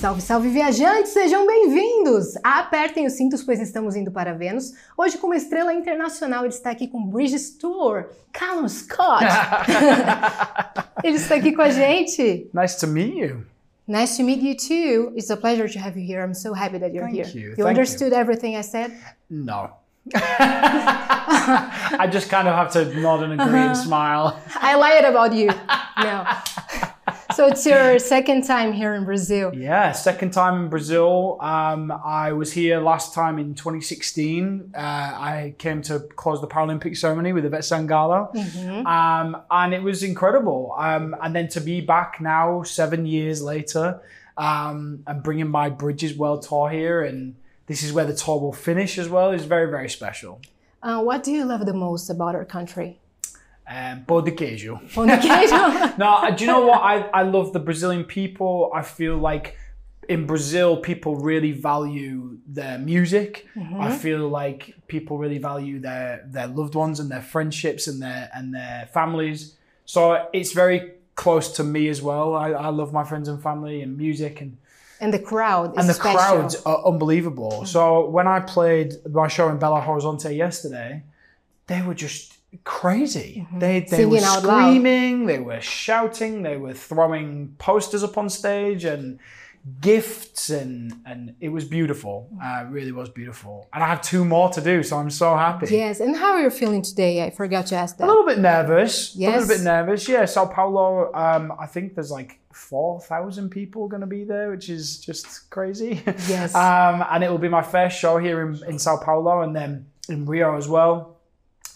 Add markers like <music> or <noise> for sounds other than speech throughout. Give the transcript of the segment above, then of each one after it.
Salve, salve viajantes, sejam bem-vindos! Apertem os cintos, pois estamos indo para Vênus. Hoje, como estrela internacional, ele está aqui com Bridges Tour, Callum Scott. <laughs> ele está aqui com a gente. Nice to meet you. Nice to meet you too. It's a pleasure to have you here. I'm so happy that you're Thank here. you, You thank understood everything I said? No. <laughs> I just kind of have to nod and agree and smile. I lied about you. No. <laughs> So it's your second time here in Brazil. Yeah, second time in Brazil. Um, I was here last time in 2016. Uh, I came to close the Paralympic ceremony with Ivete Sangalo, um, and it was incredible. Um, and then to be back now, seven years later, um, and bringing my Bridges World Tour here, and this is where the tour will finish as well, is very, very special. Uh, what do you love the most about our country? Um, pão de queijo. <laughs> Pão de queijo. No, uh, do you know what? I, I love the Brazilian people. I feel like in Brazil, people really value their music. I feel like people really value their, their loved ones and their friendships and their and their families. So it's very close to me as well. I, I love my friends and family and music and and the crowd is and the special. crowds are unbelievable. So when I played my show in Belo Horizonte yesterday, they were just crazy. They they were Singing out loud. screaming, they were shouting, they were throwing posters up on stage and gifts and and it was beautiful. Uh, it really was beautiful. And I have two more to do, so I'm so happy. Yes, and how are you feeling today? I forgot to ask that A little bit nervous. yes. A little bit nervous. Yeah, Sao Paulo. Um, I think there's like four thousand people going to be there, which is just crazy. Yes. <laughs> um, and it will be my first show here in, in Sao Paulo, and then in Rio as well.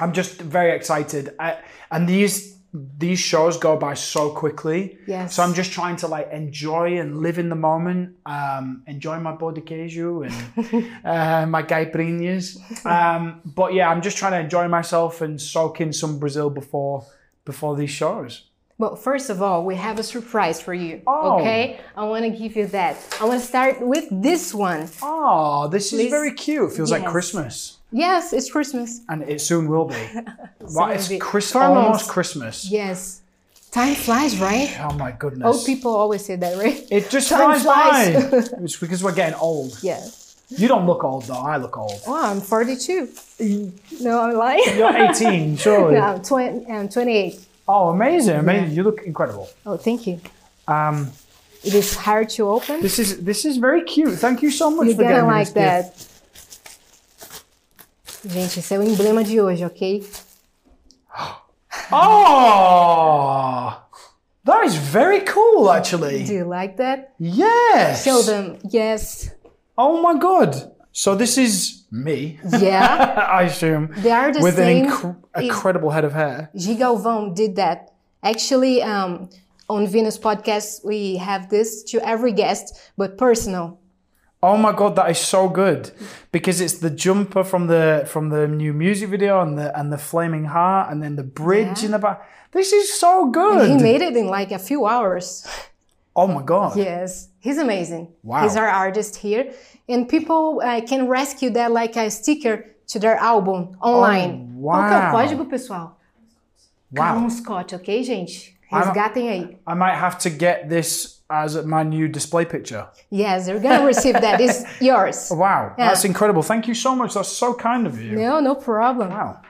I'm just very excited. I, and these these shows go by so quickly. Yes. So I'm just trying to like enjoy and live in the moment, um, enjoy my pão de queijo and <laughs> uh, my caipirinhas. Um, but yeah, I'm just trying to enjoy myself and soak in some Brazil before before these shows. Well, first of all, we have a surprise for you. Oh. Okay? I want to give you that. I want to start with this one. Oh, this is Please. very cute. It feels like Christmas, Yes, it's Christmas. and it soon will be. <laughs> Will it's be. Chris- almost. Christmas. Yes. Time flies, right? Oh my goodness. Old people always say that, right? It just Time flies, flies. by. <laughs> it's because we're getting old. Yes. You don't look old though. I look old. Oh, I'm 42. No, I'm lying. You're 18, <laughs> surely. no, I'm, 20, I'm 28. Oh, amazing! Amazing. You look incredible. Oh, thank you. Um, It is hard to open. this is this is very cute. Thank you so much You're for gonna getting like this gift. Gente, esse é o emblema de hoje, ok? <gasps> Oh, that is very cool, actually. Do you like that? Yes. Show them. Yes. Oh my god. So this is me, Yeah. <laughs> I assume, They are the with same. an inc- incredible head of hair. G. Galvão did that. Actually, um, on Venus podcast, we have this to every guest, but personal. Oh my god, that is so good because it's the jumper from the from the new music video and the and the flaming heart and then the bridge Yeah. in the back. This is so good. He made it in like a few hours. oh my god. Yes, he's amazing. Wow. He's our artist here, and people uh, can rescue that like a sticker to their album online. Oh, Qual que é o código, pessoal? Wow. Calum Scott, ok, gente? Resgatem aí. I might have to get this as my new display picture. Yes, you're gonna receive that. It's <laughs> yours. Wow, Yeah. that's incredible. Thank you so much. That's so kind of you. No, no problem. Wow.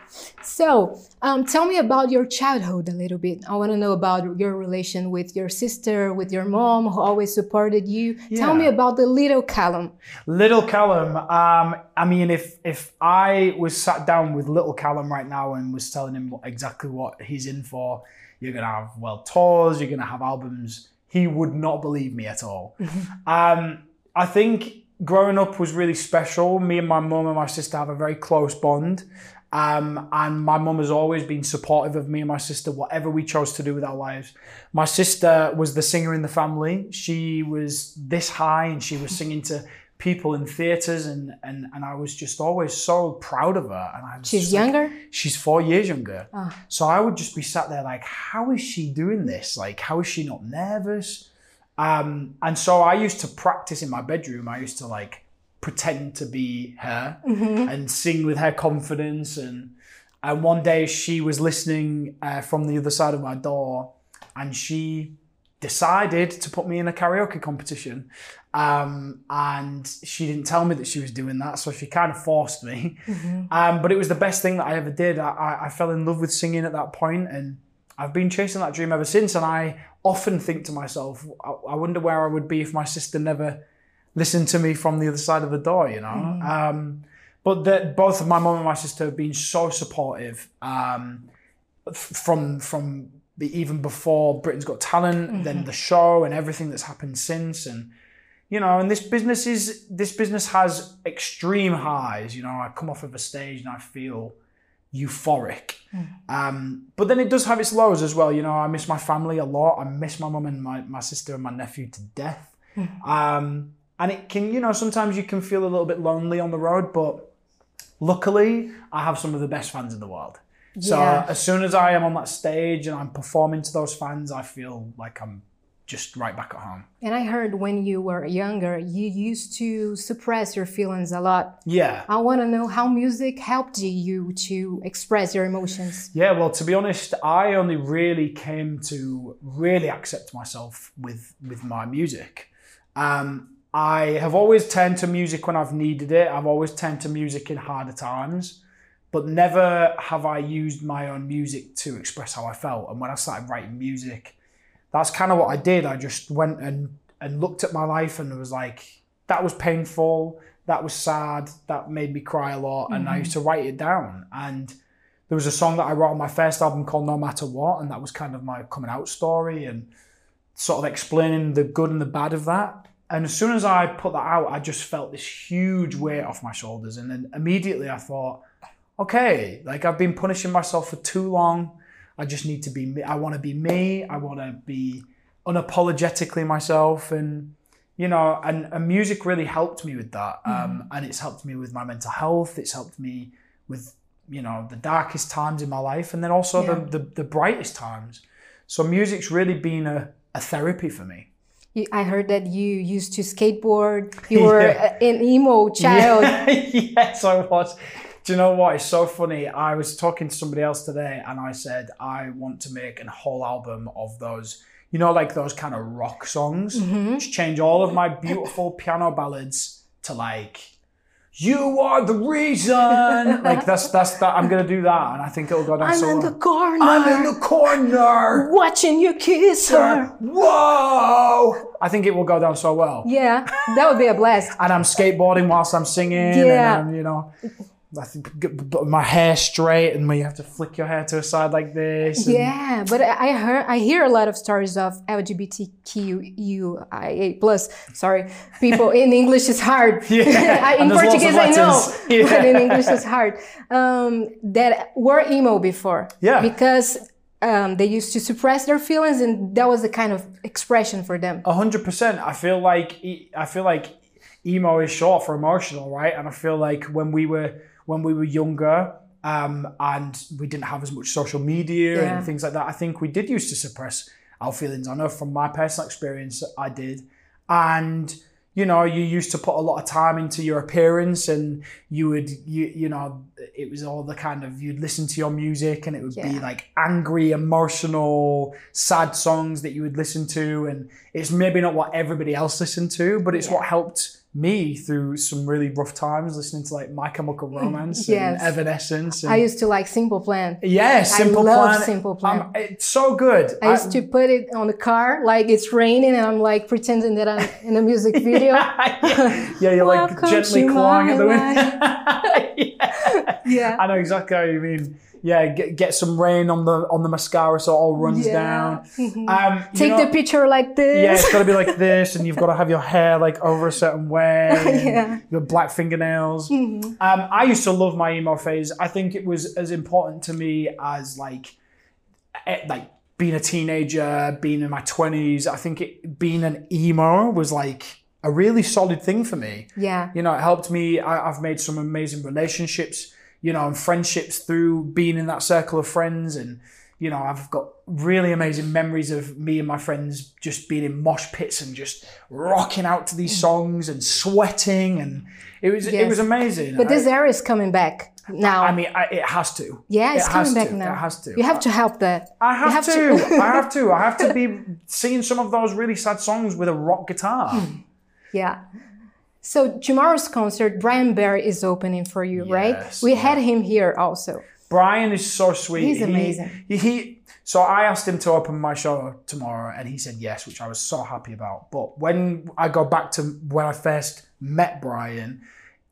So, um, tell me about your childhood a little bit. I want to know about your relation with your sister, with your mom, who always supported you. Tell me about the little Calum. Little Calum. Um, I mean, if if I was sat down with little Calum right now and was telling him what, exactly what he's in for, you're gonna have world tours, you're gonna have albums. He would not believe me at all. <laughs> um, I think growing up was really special. Me and my mum and my sister have a very close bond. Um, and my mum has always been supportive of me and my sister, whatever we chose to do with our lives. My sister was the singer in the family. She was this high and she was singing to people in theatres, and, and, and I was just always so proud of her. And I was She's just like- younger? she's four years younger. So I would just be sat there like, how is she doing this? Like, how is she not nervous? Um, and so I used to practice in my bedroom. I used to like pretend to be her and sing with her confidence. And and one day she was listening uh, from the other side of my door, and she decided to put me in a karaoke competition. Um, and she didn't tell me that she was doing that, so she kind of forced me. Um, but it was the best thing that I ever did. I, I, I fell in love with singing at that point, and I've been chasing that dream ever since. And I often think to myself, I, I wonder where I would be if my sister never listened to me from the other side of the door, you know? Um, but that both of my mum and my sister have been so supportive um, f- from from the, even before Britain's Got Talent, then the show and everything that's happened since, and you know, and this business is this business has extreme highs. You know, I come off of a stage and I feel euphoric, um, but then it does have its lows as well. You know, I miss my family a lot. I miss my mum and my, my sister and my nephew to death. Um, and it can, you know, sometimes you can feel a little bit lonely on the road, but luckily I have some of the best fans in the world. So as soon as I am on that stage and I'm performing to those fans, I feel like I'm just right back at home. And I heard when you were younger, you used to suppress your feelings a lot. Yeah. I want to know how music helped you to express your emotions. Yeah, well, to be honest, I only really came to really accept myself with with my music. Um, I have always turned to music when I've needed it. I've always turned to music in harder times, but never have I used my own music to express how I felt. And when I started writing music, that's kind of what I did. I just went and and looked at my life and it was like, that was painful, that was sad, that made me cry a lot, and I mm-hmm. used to write it down. And there was a song that I wrote on my first album called No Matter What, and that was kind of my coming out story and sort of explaining the good and the bad of that. And as soon as I put that out, I just felt this huge weight off my shoulders. And then immediately I thought, okay, like I've been punishing myself for too long. I just need to be me. I want to be me. I want to be unapologetically myself. And, you know, and, and music really helped me with that. Um, and it's helped me with my mental health. It's helped me with, you know, the darkest times in my life and then also Yeah. the, the, the brightest times. So music's really been a, a therapy for me. I heard that you used to skateboard. You <laughs> were Yeah. an emo child. <laughs> yes, I was. Do you know what? It's so funny. I was talking to somebody else today and I said, I want to make a whole album of those, you know, like those kind of rock songs. Mm-hmm. Just change all of my beautiful <laughs> piano ballads to like, you are the reason. <laughs> like that's that's that. I'm gonna do that, and I think it'll go down I'm so in well. the corner, I'm in the corner. watching you kiss her. Whoa! I think it will go down so well. Yeah, that would be a blast. and I'm skateboarding whilst I'm singing, Yeah. and I'm, you know, I think my hair straight, and you have to flick your hair to a side like this. and- Yeah, but I heard I hear a lot of stories of LGBTQIA plus. Sorry, people in English is hard. <laughs> Yeah, <laughs> in and there's lots of Portuguese I know. Yeah. <laughs> but in English it's hard. Um, that were emo before. Yeah. because. Um, they used to suppress their feelings, and that was a kind of expression for them. A hundred percent. I feel like I feel like emo is short for emotional, right? And I feel like when we were when we were younger, um, and we didn't have as much social media Yeah. and things like that, I think we did used to suppress our feelings. I know from my personal experience, I did, and you know, you used to put a lot of time into your appearance, and you would, you you know, it was all the kind of you'd listen to your music, and it would be like angry, emotional, sad songs that you would listen to, and it's maybe not what everybody else listened to, but it's Yeah. what helped me through some really rough times, listening to like My Chemical <laughs> Romance Yes. and Evanescence. And, I used to like Simple Plan. yeah, Simple love Plan. Simple Plan. Um, it's so good. I used to put it on the car, like it's raining, and I'm like pretending that I'm in a music <laughs> video. yeah, yeah, you're like Welcome gently clawing at the window. <laughs> yeah. <laughs> I know exactly how you mean. Yeah, get, get some rain on the on the mascara so it all runs Yeah. down. <laughs> Um, you Take know- the picture like this. Yeah, it's got to be like <laughs> this, and you've got to have your hair like over a certain way. Yeah. Your black fingernails. Mhm. Um, I used to love my emo phase. I think it was as important to me as like, like being a teenager, being in my twenties. I think it, being an emo was like a really solid thing for me. yeah. You know, it helped me. I, I've made some amazing relationships, you know, and friendships through being in that circle of friends. And, you know, I've got really amazing memories of me and my friends just being in mosh pits and just rocking out to these songs and sweating. And it was, it was amazing. But this era is coming back now. I mean, I, it has to. yeah, it's it coming back to. now. It has to. You have to help that. I have, have to. to. <laughs> I have to. I have to be <laughs> singing some of those really sad songs with a rock guitar. Hmm. Yeah. So tomorrow's concert, Bryan Behr is opening for you, right? Yes, We yeah. had him here also. Bryan is so sweet. He's He- amazing. He, he so I asked him to open my show tomorrow, and he said yes, which I was so happy about. But when I go back to when I first met Bryan,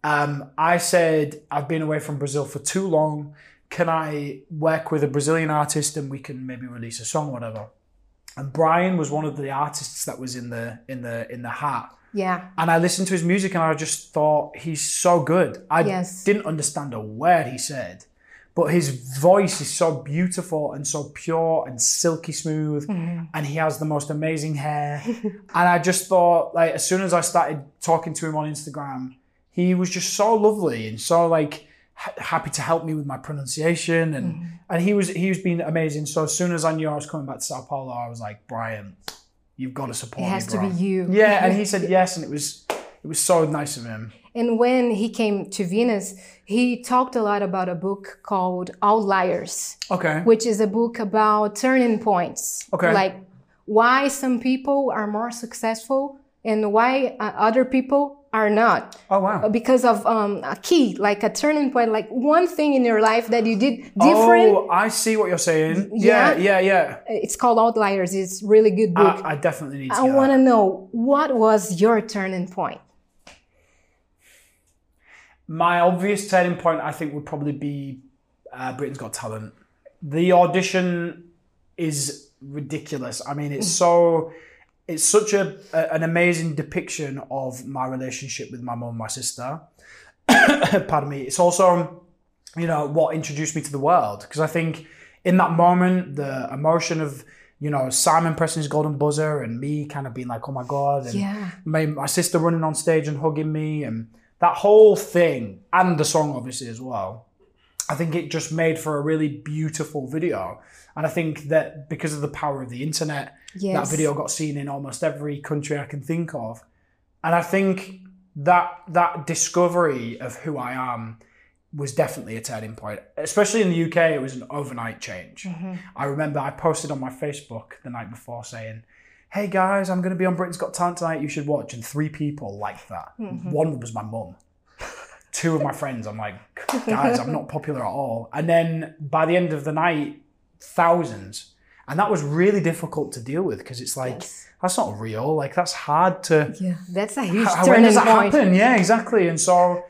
um, I said I've been away from Brazil for too long. Can I work with a Brazilian artist and we can maybe release a song, or whatever? And Bryan was one of the artists that was in the in the in the hat. Yeah. And I listened to his music and I just thought he's so good. I Yes. didn't understand a word he said, but his voice is so beautiful and so pure and silky smooth. Mm-hmm. And he has the most amazing hair. <laughs> and I just thought, like, as soon as I started talking to him on Instagram, he was just so lovely and so like ha- happy to help me with my pronunciation and mm-hmm. and he was he was being amazing. So as soon as I knew I was coming back to Sao Paulo, I was like, Bryan, you've got to support It has me, to bro. be you. Yeah, and he said yes, and it was it was so nice of him. And when he came to Venus, he talked a lot about a book called Outliers, Okay. which is a book about turning points. Okay. Like why some people are more successful and why uh, other people are not. Oh wow. Because of um, a key, like a turning point, like one thing in your life that you did different. Oh, I see what you're saying. Yeah, Yeah. yeah, yeah. It's called Outliers. It's really good book. I, I definitely need to. I want to know what was your turning point? My obvious turning point, I think, would probably be uh, Britain's Got Talent. The audition is ridiculous. I mean, it's so. It's such a, a an amazing depiction of my relationship with my mum and my sister. <coughs> Pardon me. It's also, you know, what introduced me to the world because I think in that moment the emotion of you know Simon pressing his golden buzzer and me kind of being like, oh my god, and Yeah. my, my sister running on stage and hugging me and that whole thing and the song obviously as well i think it just made for a really beautiful video and i think that because of the power of the internet Yes. that video got seen in almost every country i can think of and i think that that discovery of who i am was definitely a turning point especially in the uk it was an overnight change mm-hmm. i remember i posted on my facebook the night before saying hey guys, I'm going to be on Britain's Got Talent tonight. You should watch. And three people liked that. Mm-hmm. One was my mum. Two of my friends. I'm like, <laughs> guys, I'm not popular at all. And then by the end of the night, thousands. And that was really difficult to deal with because it's like, Yes. that's not real. Like, that's hard to. Yeah, that's a huge How, when does that point. happen? Yeah, exactly. And so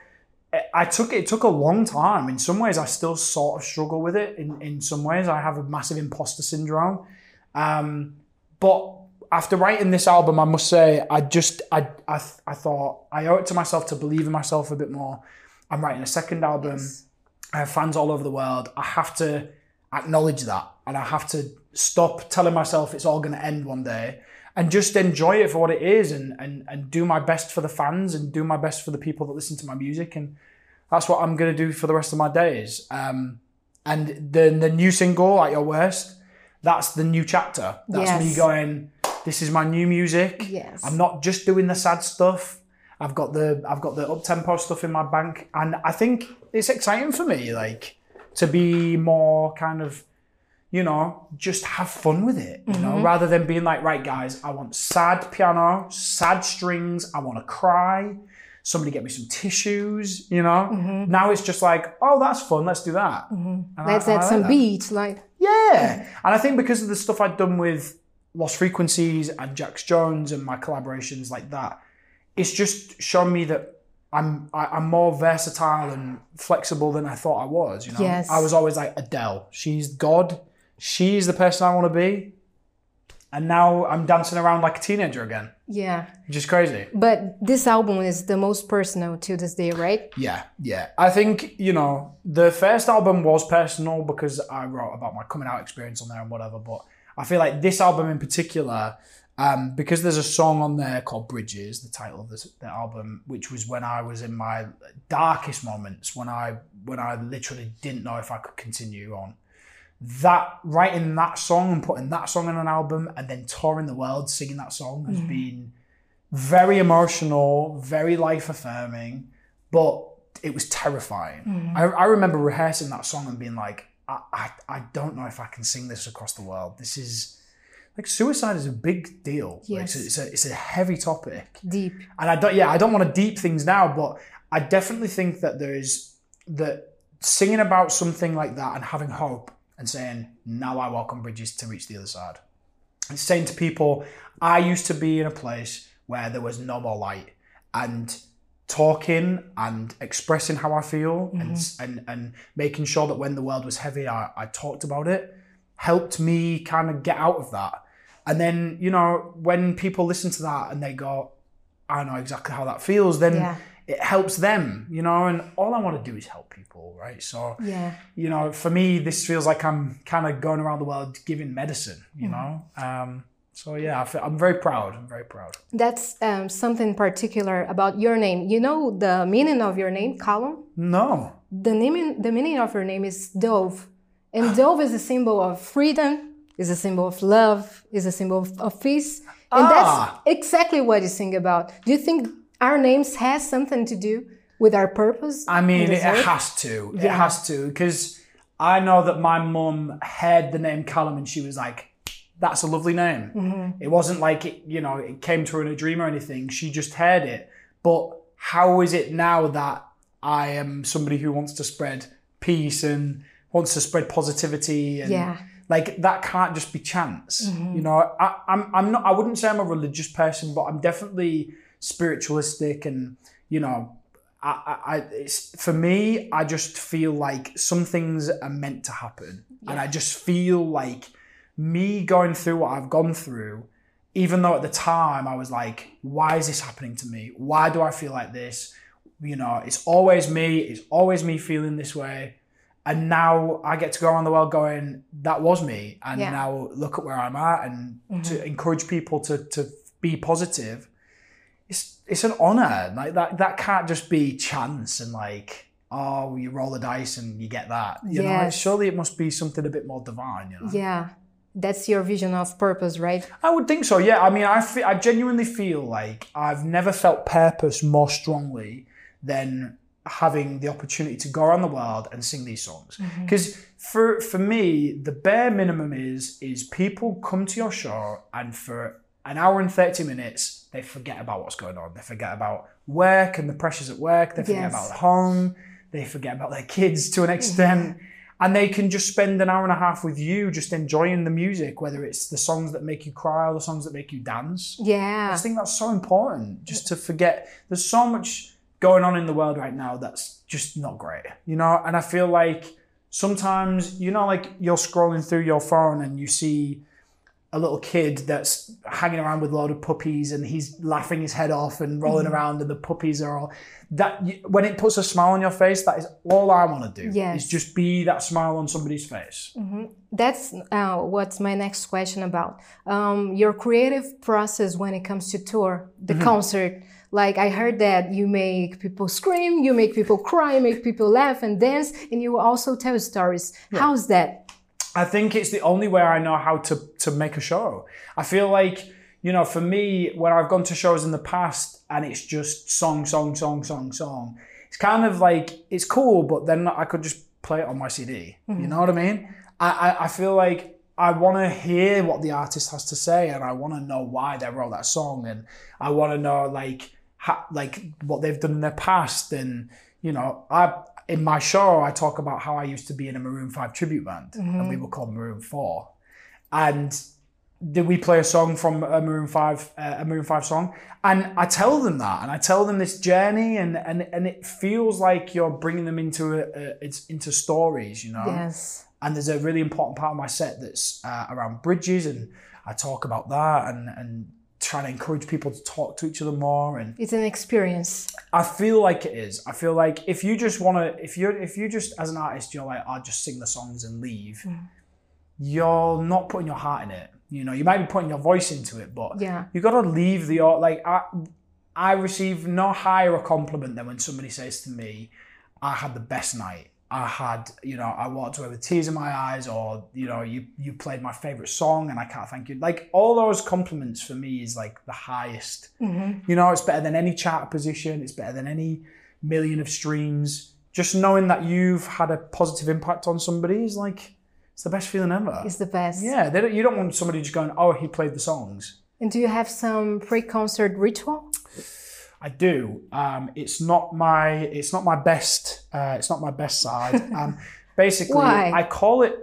I- I took it took a long time. In some ways, I still sort of struggle with it. In in some ways, I have a massive imposter syndrome. Um, but after writing this album, I must say, I just I I, I thought I owe it to myself to believe in myself a bit more. I'm writing a second album. I have fans all over the world. I have to acknowledge that and I have to stop telling myself it's all going to end one day and just enjoy it for what it is and, and, and do my best for the fans and do my best for the people that listen to my music. And that's what I'm going to do for the rest of my days. Um, and the, the new single, At Your Worst, that's the new chapter. That's me going, this is my new music. Yes. I'm not just doing the sad stuff. I've got the I've got the up tempo stuff in my bank, and I think it's exciting for me, like to be more kind of, you know, just have fun with it, you know, mm-hmm. rather than being like, right, guys, I want sad piano, sad strings, I want to cry. Somebody get me some tissues, you know. Mm-hmm. Now it's just like, oh, that's fun. Let's do that. Mm-hmm. And I- Let's I add like some that. beats, like Yeah. And I think because of the stuff I'd done with Lost Frequencies and Jax Jones and my collaborations like that, it's just shown me that I'm I, I'm more versatile and flexible than I thought I was. You know, Yes. I was always like Adele. She's God. She's the person I want to be. And now I'm dancing around like a teenager again, yeah. which is crazy. But this album is the most personal to this day, right? Yeah, yeah. I think, you know, the first album was personal because I wrote about my coming out experience on there and whatever, but I feel like this album in particular, um, because there's a song on there called Bridges, the title of this, the album, which was when I was in my darkest moments, when I when I literally didn't know if I could continue on. That writing that song and putting that song on an album and then touring the world singing that song has been very emotional, very life affirming, but it was terrifying. I, I remember rehearsing that song and being like, I, I, I don't know if I can sing this across the world. This is like suicide is a big deal. Like, Yes. it's, a, it's a heavy topic. Deep. And I don't, yeah, I don't want to deep things now, but I definitely think that there is that singing about something like that and having hope and saying, now I on bridges to reach the other side. And saying to people, I used to be in a place where there was no more light and talking and expressing how I feel and, and, and making sure that when the world was heavy, I, I talked about it helped me kind of get out of that. And then, you know, when people listen to that and they go, I know exactly how that feels, then Yeah. it helps them, you know, and all I want to do is help people, right? So, Yeah. you know, for me, this feels like I'm kind of going around the world giving medicine, you know? Um, so, yeah, I feel, I'm very proud. I'm very proud. That's um, something particular about your name. You know the meaning of your name, Calum? No. The name, the meaning of your name is dove, and dove is a symbol of freedom, is a symbol of love, is a symbol of, of peace, and Ah. that's exactly what you sing about. Do you think our names has something to do with our purpose? I mean, it has to. It has to. Because I know that my mum heard the name Calum and she was like, that's a lovely name. Mm-hmm. It wasn't like, it, you know, it came to her in a dream or anything. She just heard it. But how is it now that I am somebody who wants to spread peace and wants to spread positivity and Yeah. like that can't just be chance you know I, I'm, I'm not i wouldn't say i'm a religious person but i'm definitely spiritualistic and you know I, I, I it's for me i just feel like some things are meant to happen and i just feel like me going through what i've gone through even though at the time i was like why is this happening to me why do i feel like this you know it's always me it's always me feeling this way and now I get to go around the world going, that was me. And Yeah. now look at where I'm at and to mm-hmm. encourage people to, to be positive. It's, it's an honor. Like that, that can't just be chance and like, oh, you roll the dice and you get that. You know, surely it must be something a bit more divine, you know? Yeah, that's your vision of purpose, right? I would think so. Yeah. I mean, I fe- I genuinely feel like I've never felt purpose more strongly than having the opportunity to go around the world and sing these songs. Mm-hmm. Because for for me, the bare minimum is is people come to your show and for an hour and 30 minutes, they forget about what's going on. They forget about work and the pressures at work. They forget Yes. about home. They forget about their kids to an extent. Mm-hmm. And they can just spend an hour and a half with you, just enjoying the music, whether it's the songs that make you cry or the songs that make you dance. I Yeah, just think that's so important, just to forget. There's so much going on in the world right now that's just not great, you know? And I feel like sometimes, you know, like you're scrolling through your phone and you see a little kid that's hanging around with a lot of puppies and he's laughing his head off and rolling Mm-hmm. around and the puppies are all that when it puts a smile on your face that is all i want to do Yes. is just be that smile on somebody's face that's uh, what's my next question about. Um, your creative process when it comes to tour, the Mm-hmm. concert. Like I heard that you make people scream, you make people cry, you make people laugh and dance, and you also tell stories. How's that? I think it's the only way I know how to to make a show. I feel like you know, for me, when I've gone to shows in the past and it's just song, song, song, song, song, it's kind of like it's cool, but then I could just play it on my CD. You know mm-hmm. what I mean? I I, I feel like I want to hear what the artist has to say, and I want to know why they wrote that song, and I want to know like how, like what they've done in their past, and you know, I in my show I talk about how I used to be in a Maroon Five tribute band, and we were called Maroon Four, and did we play a song from a Maroon Five, uh, a Maroon Five song, and I tell them that, and I tell them this journey, and and and it feels like you're bringing them into a, a it's into stories, you know? Yes. and there's a really important part of my set that's uh, around bridges and i talk about that and and trying to encourage people to talk to each other more and It's an experience. i feel like it is i feel like if you just want to if you're if you just as an artist you're like i'll just sing the songs and leave mm. you're not putting your heart in it you know you might be putting your voice into it but Yeah. you got to leave the art. Like I, I receive no higher a compliment than when somebody says to me, "I had the best night. I had, you know, I walked away with tears in my eyes, or you know, you you played my favorite song, and I can't thank you." Like all those compliments for me is like the highest. Mm-hmm. You know, it's better than any chart position. It's better than any million of streams. Just knowing that you've had a positive impact on somebody is like. It's the best feeling ever. It's the best. yeah, they don't, you don't want somebody just going, oh, he played the songs. And do you have some pre-concert ritual? I do. Um, it's not my it's not my best uh, it's not my best side. Um, <laughs> basically, Why? I call it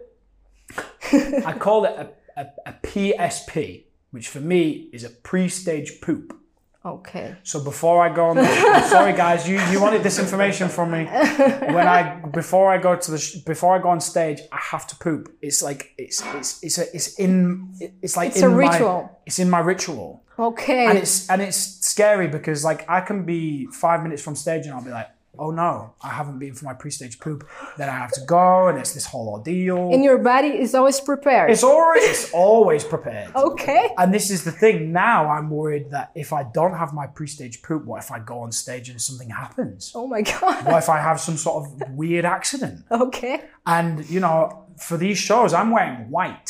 I call it a, a, a PSP, which for me is a pre-stage poop. Okay. So before I go on, <laughs> sorry guys, you, you wanted this information from me. When I before I go to the sh- before I go on stage, I have to poop. It's like it's it's it's a, it's in it's like It's in a my- ritual. it's in my ritual Okay. and it's and it's scary because like I can be five minutes from stage and I'll be like, oh no, I haven't been for my pre-stage poop. Then I have to go and it's this whole ordeal. and your body is always prepared. it's always it's always prepared. okay. And this is the thing. Now I'm worried that if I don't have my pre-stage poop, what if I go on stage and something happens? Oh my <laughs> god. What if I have some sort of weird accident? Okay. And you know, for these shows, I'm wearing white,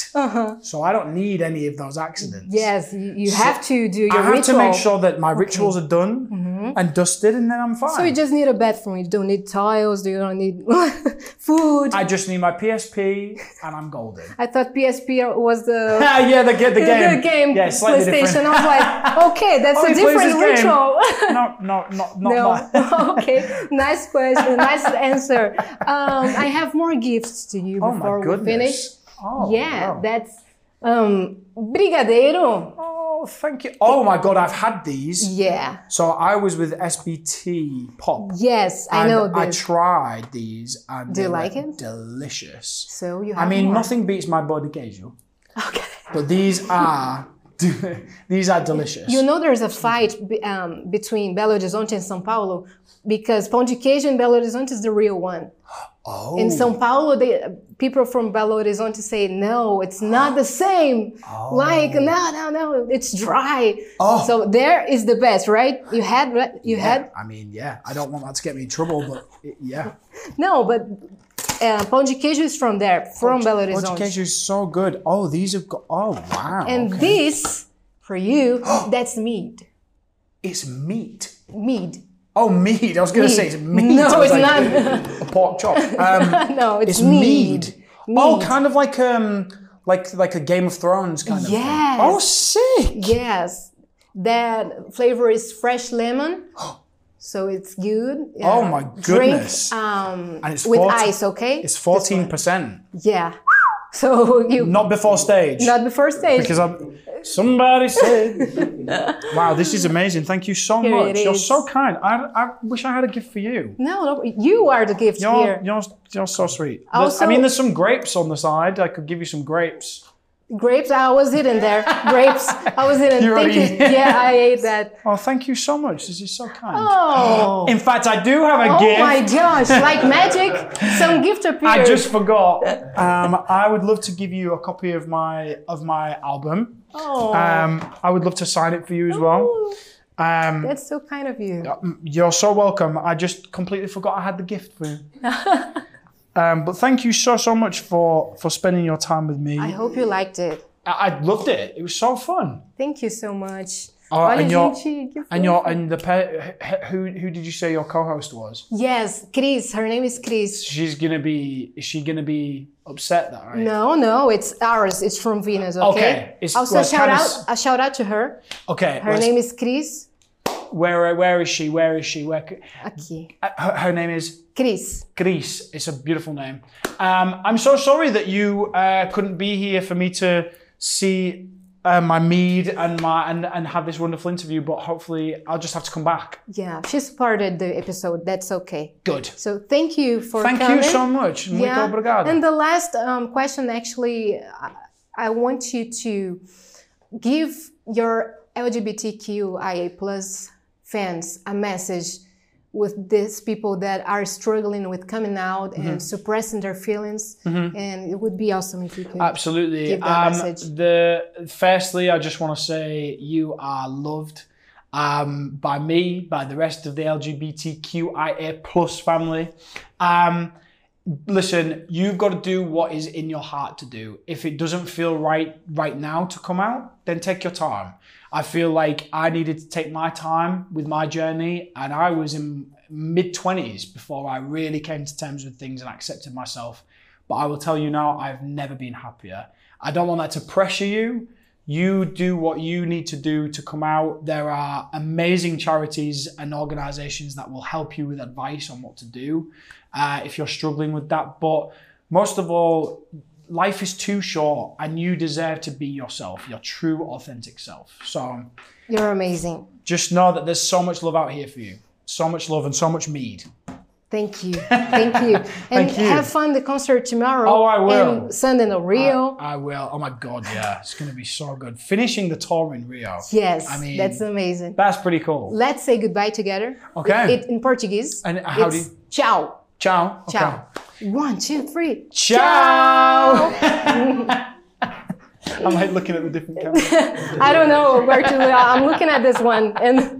so I don't need any of those accidents. Uh-huh. Yes, you, you have to do your I have ritual. to make sure that my rituals are done and dusted, and then I'm fine. So you just need a bathroom. You don't need tiles. You don't need <laughs> food. I, just need my PSP, and I'm golden. I thought PSP was the Ah, <laughs> yeah, the, <laughs> the game. the game Yeah, PlayStation. I was like, okay, that's Oh, a different ritual. no, no, not not no. okay. Nice question. Nice answer. Um, I have more gifts to you Oh before we goodness. finish. Oh, Yeah, wow. that's um, brigadeiro. Oh, thank you. Oh my god, I've had these. Yeah. So I was with SBT Pop. Yes, I know I tried these, and Do you like it? Delicious. so you have I mean, more. nothing beats my body casual, Okay. but these are <laughs> <laughs> these are delicious. You know, there's a fight um, between Belo Horizonte and São Paulo because pão de queijo in Belo Horizonte is the real one. oh, In São Paulo, they, people from Belo Horizonte say, no, it's not the same. Like, no, no, no, it's dry. Oh. So there is the best, right? You had, you had, I mean, yeah. I don't want that to get me in trouble, but it, yeah. <laughs> no, but uh, pão de queijo is from there, from Belo Horizonte. queijo is so good. Oh, these have got. Oh, wow. And okay. this, for you, <gasps> that's mead. it's meat. Mead. Oh, meat. I was going to say it's meat. No, it's like, A pork chop. Um, <laughs> no, it's, it's mead. mead. Oh, kind of like um, like like a Game of Thrones kind of. thing. Yes. Oh, sick. Yes, that flavor is fresh lemon, <gasps> so it's good. Oh Uh, my Drink goodness. um, And it's with ice, okay? It's fourteen percent. Yeah. <laughs> So you not, before stage. Not before stage. because I'm. Somebody said. <laughs> wow, this is amazing. Thank you so Here much. You're so kind. I, I wish I had a gift for you. no, no, you are the gift You're, here. you're, you're so sweet. There's- Also- I mean, there's some grapes on the side. I could give you some grapes. Grapes, I was eating there. Grapes, I was eating. <laughs> You Thank already- you. Yeah, I ate that. Oh, thank you so much. This is so kind. Oh. In fact, I do have a Oh gift. Oh my gosh! Like magic, some gift appeared. I just forgot. Um, I would love to give you a copy of my of my album. Oh, Um, I would love to sign it for you as well. Um, that's so kind of you. you're so welcome. I just completely forgot I had the gift for you. <laughs> um, but thank you so so much for for spending your time with me. I hope you liked it. I, I loved it. It was so fun. Thank you so much. Oh, and your and your and the who who did you say your co-host was? Yes, Chris. Her name is Chris. She's gonna be. Is she gonna be upset that right? No, no, it's ours. It's from Venus. Okay. Okay, it's- also, shout out a shout out to her. Okay. Her name is Chris. Where where is she? Where is she? Where? Aqui. uh, Her, her name is Chris. Chris. It's a beautiful name. Um, I'm so sorry that you uh, couldn't be here for me to see uh, my mead and my and, and have this wonderful interview. But hopefully, I'll just have to come back. Yeah, she supported the episode. That's okay. Good. So thank you for Thank coming. you so much. Muito Yeah. obrigado. And the last um, question, actually, I, I want you to give your LGBTQIA plus fans a message with these people that are struggling with coming out Mm-hmm. and suppressing their feelings. And it would be awesome if you could. Absolutely. Give that Um, message. the firstly, I just want to say you are loved um, by me, by the rest of the LGBTQIA plus family. Um, listen, you've got to do what is in your heart to do. If it doesn't feel right right now to come out, then take your time. I feel like I needed to take my time with my journey, and I was in mid 20s before I really came to terms with things and accepted myself. But I will tell you now, I've never been happier. I don't want that to pressure you. You do what you need to do to come out. There are amazing charities and organizations that will help you with advice on what to do uh, if you're struggling with that. But most of all, life is too short and you deserve to be yourself, your true, authentic self. So You're amazing. just know that there's so much love out here for you. So much love and so much mead. Thank you. Thank you. <laughs> And Thank you. have fun the concert tomorrow. Oh, I will. And Sunday in Rio. I will. Oh my God, yeah. It's going to be so good. Finishing the tour in Rio. yes, I mean- that's amazing. That's pretty cool. Let's say goodbye together. Okay. It, in Portuguese. And how do you- ciao. Ciao. Okay. Ciao. One, two, three. Ciao. I'm like looking at the different cameras. <laughs> I don't know where to. I'm looking at this one and